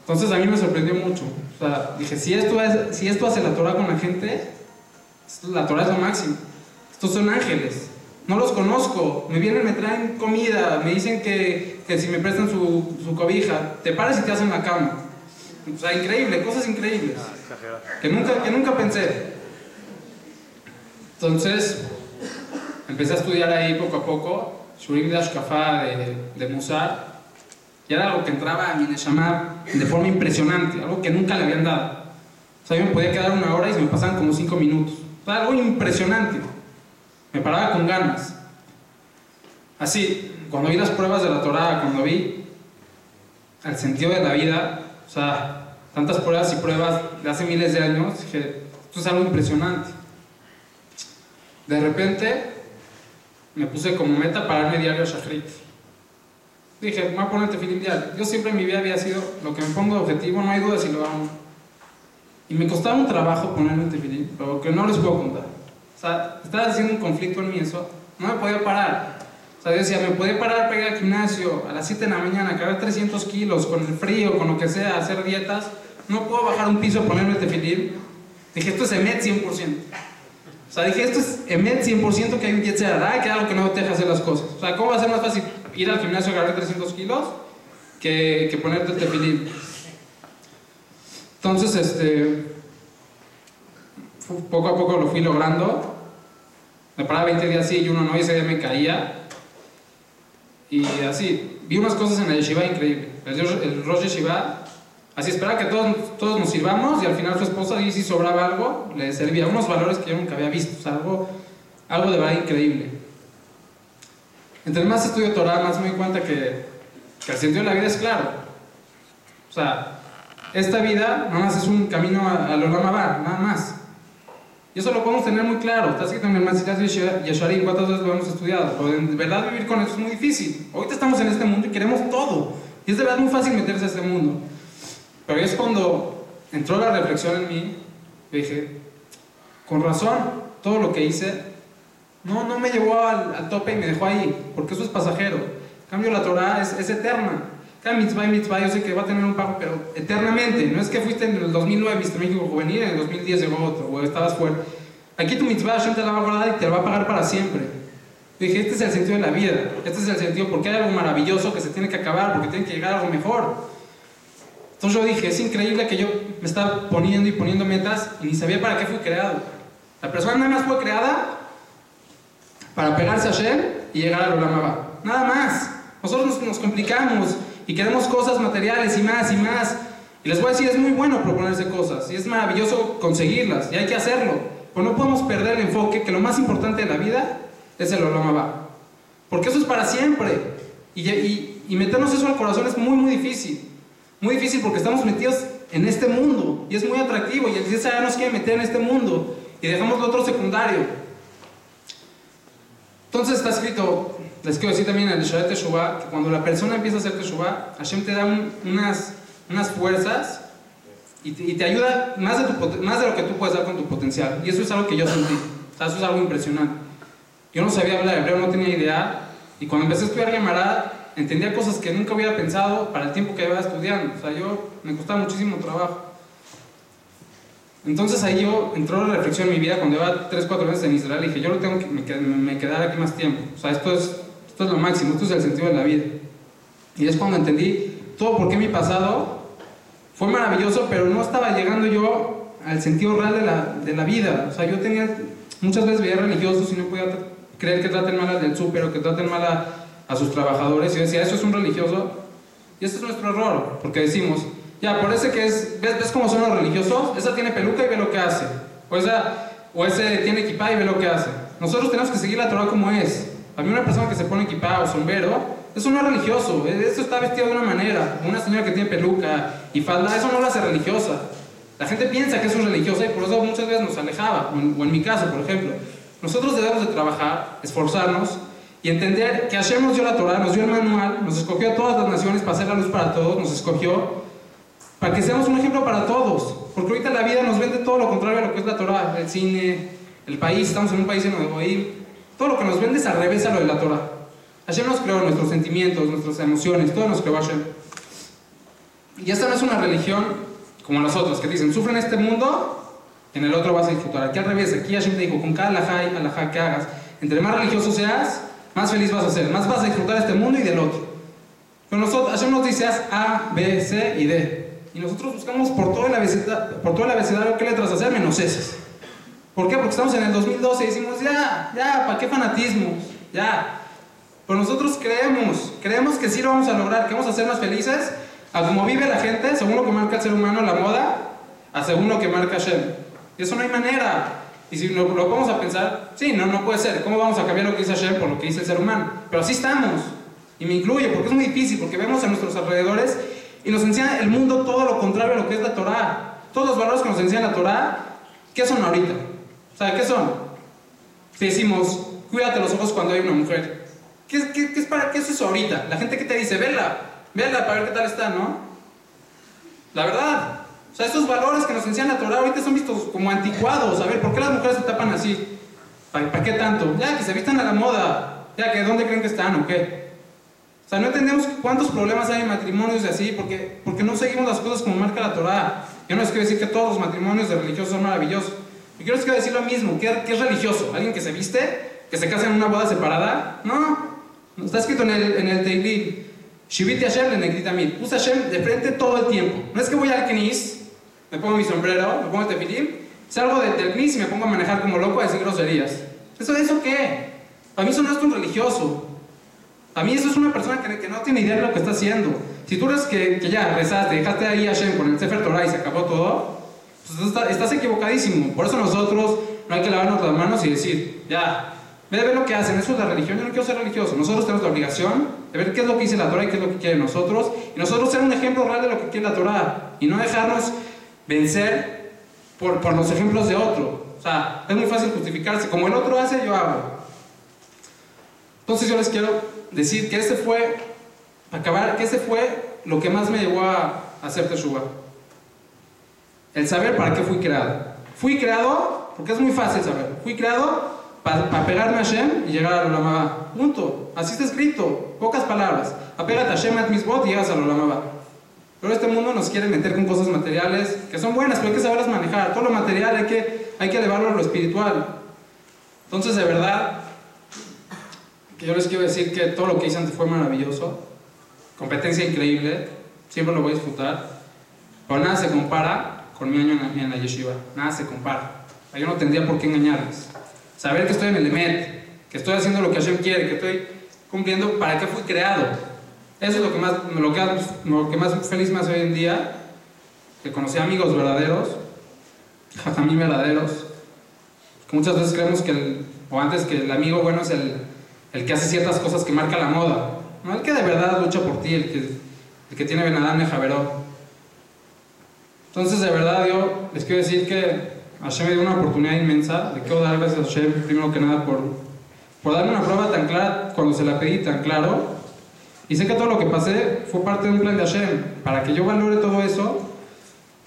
Entonces a mí me sorprendió mucho. O sea, dije, si esto, es, si esto hace la Torah con la gente, la Torah es lo máximo. Estos son ángeles. No los conozco. Me vienen, me traen comida. Me dicen que, que si me prestan su, su cobija, te paras y te hacen la cama. O sea, increíble, cosas increíbles. Que nunca, que nunca pensé. Entonces, empecé a estudiar ahí poco a poco. Shurim de Ashkafa de, de Musar. Y era algo que entraba a mi Neshama de forma impresionante. Algo que nunca le habían dado. O sea, yo me podía quedar una hora y se me pasaban como cinco minutos. Sea, algo impresionante. Me paraba con ganas. Así, cuando vi las pruebas de la Torah, cuando vi el sentido de la vida, o sea, tantas pruebas y pruebas de hace miles de años, dije, esto es algo impresionante. De repente, me puse como meta pararme diario a Shachrit. Dije, me voy a poner el diario. Yo siempre en mi vida había sido lo que me pongo de objetivo, no hay duda si lo hago. Y me costaba un trabajo ponerme el tefilim, pero que no les puedo contar. O sea, estaba haciendo un conflicto en mí eso. No me podía parar. O sea, yo decía, me podía parar para ir al gimnasio a las 7 de la mañana, cargar 300 kilos con el frío, con lo que sea, hacer dietas. No puedo bajar un piso, ponerme el tefilim. Dije, esto es Emet 100%. O sea, dije, esto es Emet 100% que hay un Yetzerara, que algo que no te deja hacer las cosas. O sea, ¿cómo va a ser más fácil ir al gimnasio a cargar 300 kilos que, que ponerte el tefilim? Entonces, este, poco a poco lo fui logrando. Me paraba 20 días sí y uno no, y ese día me caía. Y así, vi unas cosas en la yeshiva increíble. El, el Rosh Yeshiva, así esperaba que todos, todos nos sirvamos y al final su esposa, y si sobraba algo, le servía unos valores que yo nunca había visto. O sea, algo, algo de verdad increíble. Entre más estudio Torah, más me doy cuenta que, que el sentido de la vida es claro. O sea, esta vida nada más es un camino al Olam Abba, nada más. Y eso lo podemos tener muy claro. Está escrito en el Masikas Yesharim, cuántas veces lo hemos estudiado. Pero en verdad vivir con eso es muy difícil. Ahorita estamos en este mundo y queremos todo. Y es de verdad muy fácil meterse a este mundo. Pero es cuando entró la reflexión en mí, dije, con razón, todo lo que hice, no, no me llevó al, al tope y me dejó ahí, porque eso es pasajero. Cambio, la Torah es, es eterna. Cada mitzvah y mitzvah yo sé que va a tener un pago, pero eternamente. No es que fuiste en el 2009 viste México Juvenil, en el 2010 llegó otro, o estabas fuera. Aquí tu mitzvah Hashem te la va a guardar y te la va a pagar para siempre. Dije, este es el sentido de la vida. Este es el sentido porque hay algo maravilloso que se tiene que acabar, porque tiene que llegar algo mejor. Entonces yo dije, es increíble que yo me estaba poniendo y poniendo metas y ni sabía para qué fui creado. La persona nada más fue creada para pegarse a Hashem y llegar al Olam. Nada más. Nosotros nos, complicamos y queremos cosas materiales y más y más. Y les voy a decir, es muy bueno proponerse cosas y es maravilloso conseguirlas y hay que hacerlo. Pero no podemos perder el enfoque que lo más importante de la vida es el Olam. Porque eso es para siempre. Y, y, y meternos eso al corazón es muy, muy difícil. Muy difícil porque estamos metidos en este mundo y es muy atractivo y el ya nos quiere meter en este mundo y dejamos lo otro secundario. Entonces está escrito, les quiero decir también en el Sharet Teshuvah, que cuando la persona empieza a hacer Teshuvah, Hashem te da un, unas, unas fuerzas y te, y te ayuda más de, tu, más de lo que tú puedes dar con tu potencial. Y eso es algo que yo sentí, o sea, eso es algo impresionante. Yo no sabía hablar hebreo, no tenía idea, y cuando empecé a estudiar Gemara, entendía cosas que nunca hubiera pensado para el tiempo que llevaba estudiando. O sea, yo me costaba muchísimo trabajo. Entonces ahí yo entró la reflexión en mi vida cuando llevaba 3, 4 meses en Israel y dije, yo no tengo que me, quedar aquí más tiempo. O sea, esto es, esto es lo máximo, esto es el sentido de la vida. Y es cuando entendí todo por qué mi pasado fue maravilloso, pero no estaba llegando yo al sentido real de la, de la vida. O sea, yo tenía, muchas veces veía religiosos y no podía creer que traten mal al del súper o que traten mal a, a sus trabajadores. Y yo decía, eso es un religioso. Y este es nuestro error, porque decimos, ya, por ese que es, ¿ves, ¿ves cómo son los religiosos? Esa tiene peluca y ve lo que hace. O, esa, o ese tiene equipa y ve lo que hace. Nosotros tenemos que seguir la Torah como es. A mí una persona que se pone equipa o sombrero, eso no es religioso. Eso está vestido de una manera. Una señora que tiene peluca y falda, eso no lo hace religiosa. La gente piensa que eso es religiosa y por eso muchas veces nos alejaba. O en, o en mi caso, por ejemplo. Nosotros debemos de trabajar, esforzarnos y entender que Hashem nos dio la Torah, nos dio el manual, nos escogió a todas las naciones para hacer la luz para todos, nos escogió para que seamos un ejemplo para todos. Porque ahorita la vida nos vende todo lo contrario a lo que es la Torah, el cine, el país, estamos en un país lleno de Goim. Todo lo que nos vende es al revés a lo de la Torah. Hashem nos creó nuestros sentimientos, nuestras emociones, todo nos creó Hashem. Y esta no es una religión como las otras que dicen, sufre en este mundo, en el otro vas a disfrutar. Aquí al revés, aquí Hashem te dijo, con cada alajá y alajá que hagas, entre más religioso seas, más feliz vas a ser, más vas a disfrutar de este mundo y del otro. Pero nosotros, Hashem nos dice, haz A, B, C y D. Y nosotros buscamos por todo el abecedario, por todo el abecedario qué letras hacer menos esas. ¿Por qué? Porque estamos en el 2012 y decimos, ya, ya, ¿para qué fanatismo? Ya. Pero nosotros creemos, creemos que sí lo vamos a lograr, que vamos a ser más felices, a como vive la gente, según lo que marca el ser humano, la moda, a según lo que marca Hashem. Y eso no hay manera. Y si lo, lo vamos a pensar, sí, no, no puede ser. ¿Cómo vamos a cambiar lo que dice Hashem por lo que dice el ser humano? Pero así estamos. Y me incluye, porque es muy difícil, porque vemos a nuestros alrededores y nos enseña el mundo todo lo contrario a lo que es la Torah. Todos los valores que nos enseña la Torah, ¿qué son ahorita? O sea, ¿qué son? Si decimos, cuídate los ojos cuando hay una mujer. ¿Qué, qué, qué es, para, ¿Qué es eso ahorita? La gente que te dice, vela, vela para ver qué tal está, ¿no? La verdad. O sea, estos valores que nos enseña la Torah ahorita son vistos como anticuados. A ver, ¿por qué las mujeres se tapan así? ¿Para, para qué tanto? Ya, que se vistan a la moda. Ya, que ¿dónde creen que están o qué? O sea, no entendemos cuántos problemas hay en matrimonios y así, porque, porque no seguimos las cosas como marca la Torah. Yo no les quiero decir que todos los matrimonios de religiosos son maravillosos. Yo quiero, decir lo mismo, ¿qué, ¿qué es religioso? ¿Alguien que se viste? ¿Que se casa en una boda separada? No. Está escrito en el, en el Teilim. Shiviti Hashem le negrita mil. Puse Hashem de frente todo el tiempo. No es que voy al Knis, me pongo mi sombrero, me pongo el tefilim, salgo del, del Knis y me pongo a manejar como loco a decir groserías. ¿Eso, ¿Eso qué? A mí eso no es un religioso. A mí eso es una persona que, que, no tiene idea de lo que está haciendo. Si tú eres que, que ya rezaste, dejaste ahí a Hashem con el Sefer Torah y se acabó todo, pues estás, estás equivocadísimo. Por eso nosotros no hay que lavarnos las manos y decir, ya, ve de ver lo que hacen, eso es la religión, yo no quiero ser religioso. Nosotros tenemos la obligación de ver qué es lo que dice la Torah y qué es lo que quiere nosotros, y nosotros ser un ejemplo real de lo que quiere la Torah, y no dejarnos vencer por, por los ejemplos de otro. O sea, es muy fácil justificarse, como el otro hace, yo hago. Entonces yo les quiero decir que este fue, acabar, que este fue lo que más me llevó a hacer Teshuvah. El saber para qué fui creado. Fui creado, porque es muy fácil saber, fui creado para, para pegarme a Hashem y llegar a Olamaba. Punto. Así está escrito. Pocas palabras. Apégate a Hashem at misbot y llegas a Olamaba. Pero este mundo nos quiere meter con cosas materiales que son buenas, pero hay que saberlas manejar. Todo lo material hay que, hay que elevarlo a lo espiritual. Entonces, de verdad, yo les quiero decir que todo lo que hice antes fue maravilloso. Competencia increíble. Siempre lo voy a disfrutar. Pero nada se compara con mi año en la, yeshiva. Nada se compara. Yo no tendría por qué engañarles. Saber que estoy en el Emet, que estoy haciendo lo que Hashem quiere, que estoy cumpliendo para qué fui creado. Eso es lo que más, lo que, lo que más feliz me hace hoy en día, que conocí amigos verdaderos, jajamí verdaderos, muchas veces creemos que, el, o antes que el amigo bueno es el, el que hace ciertas cosas que marca la moda, no el que de verdad lucha por ti, el que, el que tiene Benadán de Javeró. Entonces, de verdad, yo les quiero decir que Hashem me dio una oportunidad inmensa. Le quiero dar gracias a Hashem, primero que nada, por, por darme una prueba tan clara cuando se la pedí, tan claro. Y sé que todo lo que pasé fue parte de un plan de Hashem, para que yo valore todo eso,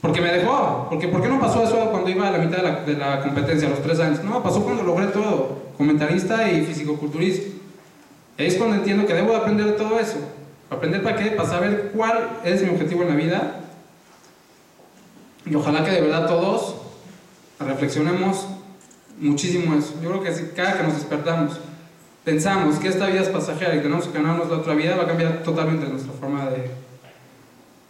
porque me dejó. Porque, ¿Por qué no pasó eso cuando iba a la mitad de la, de la competencia, a los tres años? No, pasó cuando logré todo, comentarista y fisicoculturista. Es cuando entiendo que debo de aprender de todo eso. ¿Aprender para qué? Para saber cuál es mi objetivo en la vida. Y ojalá que de verdad todos reflexionemos muchísimo eso. Yo creo que cada que nos despertamos pensamos que esta vida es pasajera y tenemos que ganarnos la otra vida, va a cambiar totalmente nuestra forma de,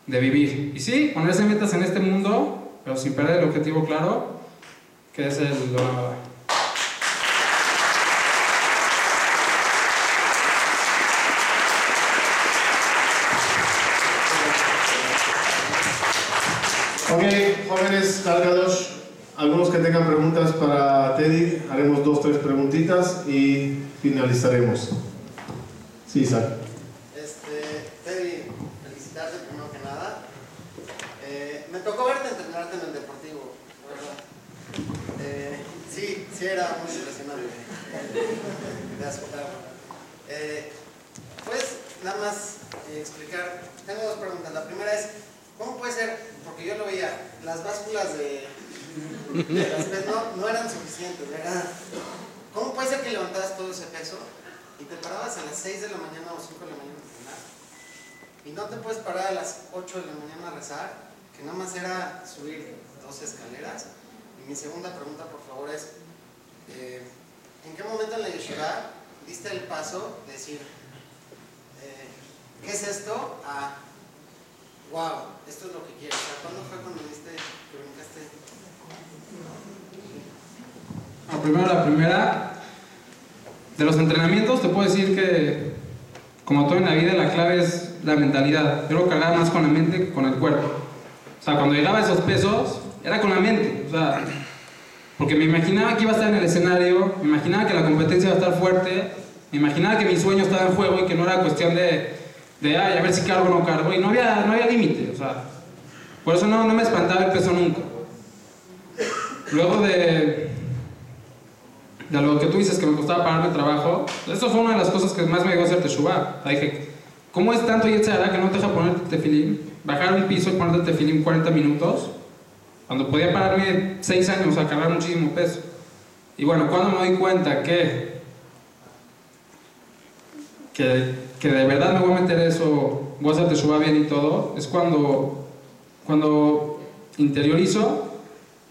de vivir. Y sí, ponerse metas en este mundo, pero sin perder el objetivo claro, que es el lo Ok, jóvenes cargados, algunos que tengan preguntas para Teddy, haremos dos, tres preguntitas y finalizaremos. Sí, Isaac. Este, Teddy, felicitarte primero que nada. Eh, me tocó en el deportivo, ¿verdad? Eh, sí, sí era muy impresionante. De aceptar. Eh, ¿Puedes nada más eh, explicar? Tengo dos preguntas. La primera es, ¿cómo puede ser? Porque yo lo veía, las básculas de, las pesas no, no eran suficientes, ¿verdad? ¿Cómo puede ser que levantabas todo ese peso y te parabas a las 6 de la mañana o 5 de la mañana a entrenar y no te puedes parar a las 8 de la mañana a rezar, que nada más era subir dos escaleras. Y mi segunda pregunta, por favor, es, eh, ¿en qué momento en la yeshiva diste el paso de decir, eh, ¿qué es esto? A, wow, esto es lo que quiero. O sea, ¿cuándo fue cuando diste, que brincaste? Bueno, primero la primera, de los entrenamientos te puedo decir que, como todo en la vida, la clave es la mentalidad. Yo lo cargaba más con la mente que con el cuerpo. O sea, cuando llegaba esos pesos, era con la mente. O sea, porque me imaginaba que iba a estar en el escenario, me imaginaba que la competencia iba a estar fuerte, me imaginaba que mi sueño estaba en juego y que no era cuestión de, de ay, a ver si cargo o no cargo. Y no había, no había límite. O sea, por eso no, no me espantaba el peso nunca. Luego de, de lo que tú dices que me costaba pararme el trabajo, eso fue una de las cosas que más me ayudó a hacer teshuva. O sea, dije, ¿cómo es tanto Yetzirah que no te deja ponerte tefilín? Bajar un piso y ponerte tefilín 40 minutos, cuando podía pararme 6 años a cargar muchísimo peso. Y bueno, cuando me doy cuenta que, que, que de verdad me voy a meter eso, voy a hacer bien y todo, es cuando, cuando interiorizo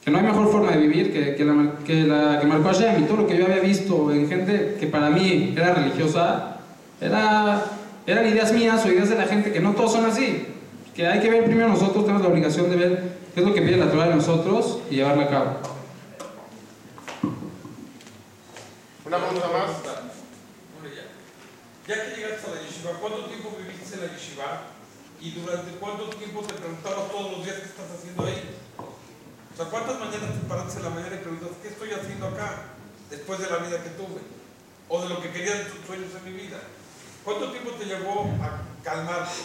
que no hay mejor forma de vivir que, que, la, que, la, que marcó Hashem y todo lo que yo había visto en gente que para mí era religiosa, era, eran ideas mías o ideas de la gente que no todos son así. Que hay que ver primero nosotros, tenemos la obligación de ver qué es lo que pide la Torah de nosotros y llevarlo a cabo. Una pregunta más. Ya. Ya que llegaste a la yeshiva, ¿cuánto tiempo viviste en la yeshiva? ¿Y durante cuánto tiempo te preguntabas todos los días qué estás haciendo ahí? O sea, ¿cuántas mañanas te paraste en la mañana y preguntas qué estoy haciendo acá después de la vida que tuve? O de lo que quería de tus sueños en mi vida. ¿Cuánto tiempo te llevó a calmarte?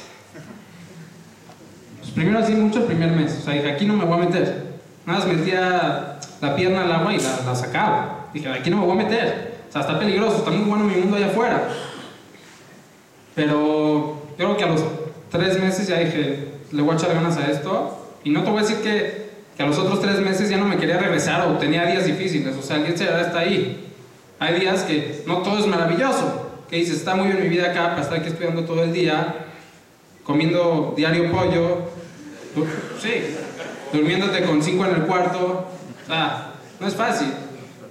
Pues primero así mucho el primer mes, o sea, dije, aquí no me voy a meter. Nada más metía la pierna al agua y la, la sacaba. Dije, aquí no me voy a meter. O sea, está peligroso, está muy bueno mi mundo allá afuera. Pero yo creo que a los tres meses ya dije, le voy a echar ganas a esto. Y no te voy a decir que, que a los otros tres meses ya no me quería regresar o tenía días difíciles. O sea, el día está ahí. Hay días que no todo es maravilloso. Que dices, está muy bien mi vida acá para estar aquí estudiando todo el día, comiendo diario pollo, sí, durmiéndote con cinco en el cuarto. Sea, no es fácil.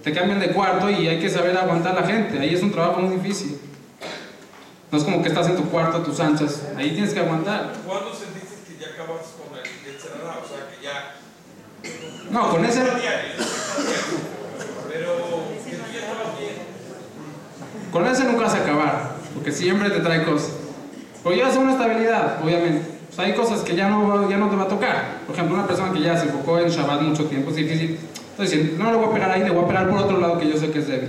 Te cambian de cuarto y hay que saber aguantar a la gente. Ahí es un trabajo muy difícil. No es como que estás en tu cuarto a tus anchas. Ahí tienes que aguantar. ¿Cuándo sentiste que ya acabas con el Yetzirah? O sea, que ya... No, con ese. Pero con ese nunca vas a acabar. Porque siempre te trae cosas. Pero llevas una estabilidad, obviamente. Sea, hay cosas que ya no, ya no te va a tocar. Por ejemplo, una persona que ya se enfocó en Shabbat mucho tiempo es difícil. Entonces, no le voy a pegar ahí, le voy a pegar por otro lado que yo sé que es débil.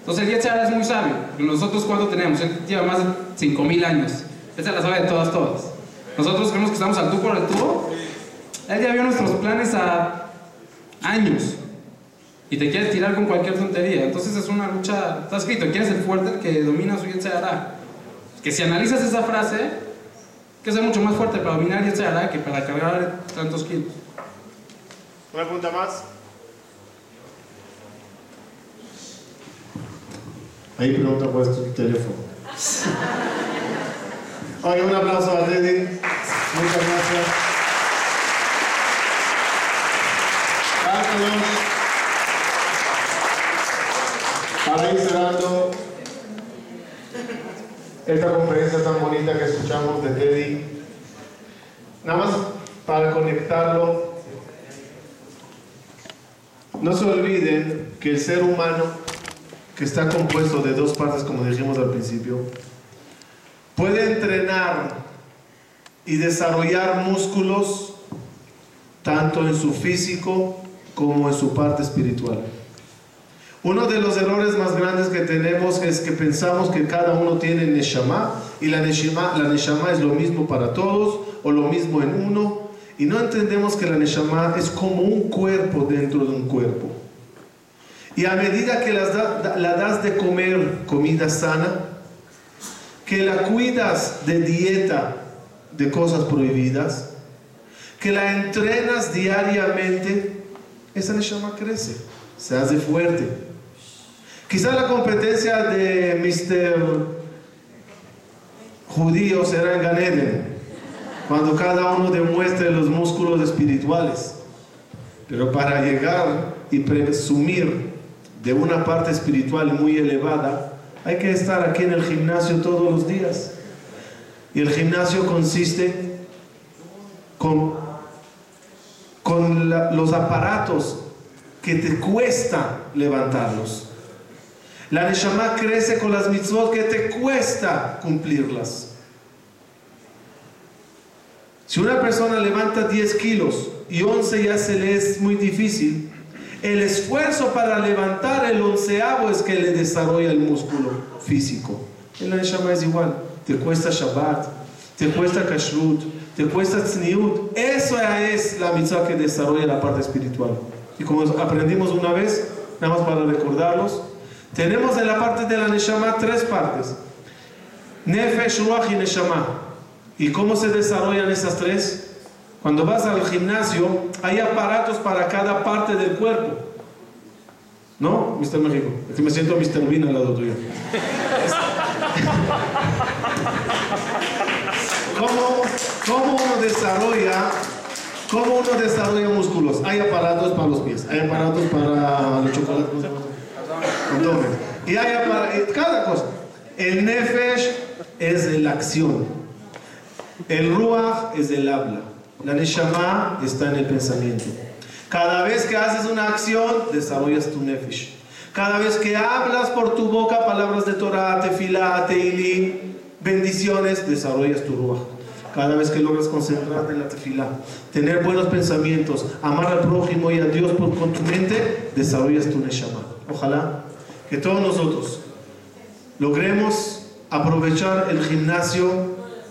Entonces, el Yetzirah es muy sabio. Nosotros, ¿cuánto tenemos? Él lleva más de 5000 años. Él se la sabe de todas, todas. Nosotros creemos que estamos al tú por el tubo. Él ya vio nuestros planes a años. Y te quieres tirar con cualquier tontería. Entonces, es una lucha. Está escrito: ¿quién es el fuerte el que domina su Yetzirah? Que si analizas esa frase, que ser mucho más fuerte para dominar Yetzirah que para cargar tantos kilos. Una pregunta más. Ahí pregunta por tu teléfono. Oye, un aplauso a Teddy. Muchas gracias. Vámonos. Para ir cerrando esta conferencia tan bonita que escuchamos de Teddy, nada más para conectarlo no se olviden que el ser humano, que está compuesto de dos partes, como dijimos al principio, puede entrenar y desarrollar músculos tanto en su físico como en su parte espiritual. Uno de los errores más grandes que tenemos es que pensamos que cada uno tiene Neshama y la Neshama, la neshama es lo mismo para todos o lo mismo en uno y no entendemos que la Neshama es como un cuerpo dentro de un cuerpo. Y a medida que las da- la das de comer comida sana, que la cuidas de dieta de cosas prohibidas, que la entrenas diariamente, esa Neshama crece, se hace fuerte. Quizá la competencia de Mr. Judío será en Gan Eden, cuando cada uno demuestre los músculos espirituales. Pero para llegar y presumir de una parte espiritual muy elevada, hay que estar aquí en el gimnasio todos los días. Y el gimnasio consiste con, con los aparatos que te cuesta levantarlos. La Neshama crece con las mitzvot que te cuesta cumplirlas. Si una persona levanta 10 kilos y 11 ya se le es muy difícil, el esfuerzo para levantar el onceavo es que le desarrolla el músculo físico. En la Neshama es igual. Te cuesta Shabbat, te cuesta Kashrut, te cuesta Tzniut. Eso es la mitzvah que desarrolla la parte espiritual. Y como aprendimos una vez, nada más para recordarlos, tenemos en la parte de la Neshama tres partes. Nefesh, Ruach y Neshama. ¿Y cómo se desarrollan esas tres? Cuando vas al gimnasio, hay aparatos para cada parte del cuerpo. ¿No, Mr. México? Que me siento Mr. Bean al lado tuyo. ¿Cómo, cómo uno desarrolla cómo uno desarrolla músculos? Hay aparatos para los pies, hay aparatos para los chocolates, abdomen. Y hay cada cosa. El nefesh es la acción. El ruach es del habla. La neshama está en el pensamiento. Cada vez que haces una acción, desarrollas tu nefesh. Cada vez que hablas por tu boca palabras de Torah, tefilá, teilim, bendiciones, desarrollas tu ruach. Cada vez que logras concentrarte en la tefilá, tener buenos pensamientos, amar al prójimo y a Dios con tu mente, desarrollas tu neshama. Ojalá que todos nosotros logremos aprovechar el gimnasio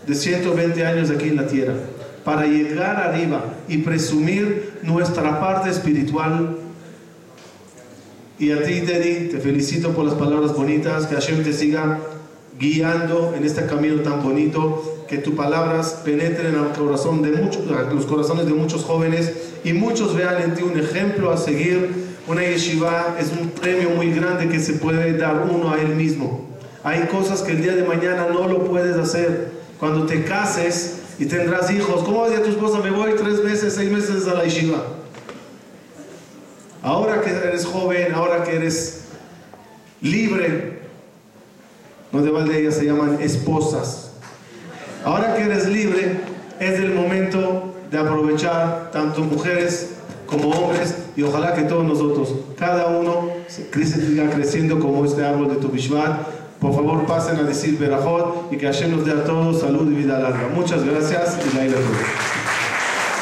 de 120 años aquí en la tierra para llegar arriba y presumir nuestra parte espiritual. Y a ti, Teddy, te felicito por las palabras bonitas, que Hashem te siga guiando en este camino tan bonito, que tus palabras penetren al corazón de muchos, los corazones de muchos jóvenes y muchos vean en ti un ejemplo a seguir. Una yeshiva es un premio muy grande que se puede dar uno a él mismo. Hay cosas que el día de mañana no lo puedes hacer. Cuando te cases y tendrás hijos, ¿cómo va a tu esposa? Me voy tres meses, seis meses a la yeshiva. Ahora que eres joven, ahora que eres libre, no de balde ellas se llaman esposas. Ahora que eres libre, es el momento de aprovechar tanto mujeres como hombres y ojalá que todos nosotros, cada uno, siga creciendo como este árbol de tu. Por favor, pasen a decir Berajot y que Hashem nos dé a todos salud y vida larga. Muchas gracias y la.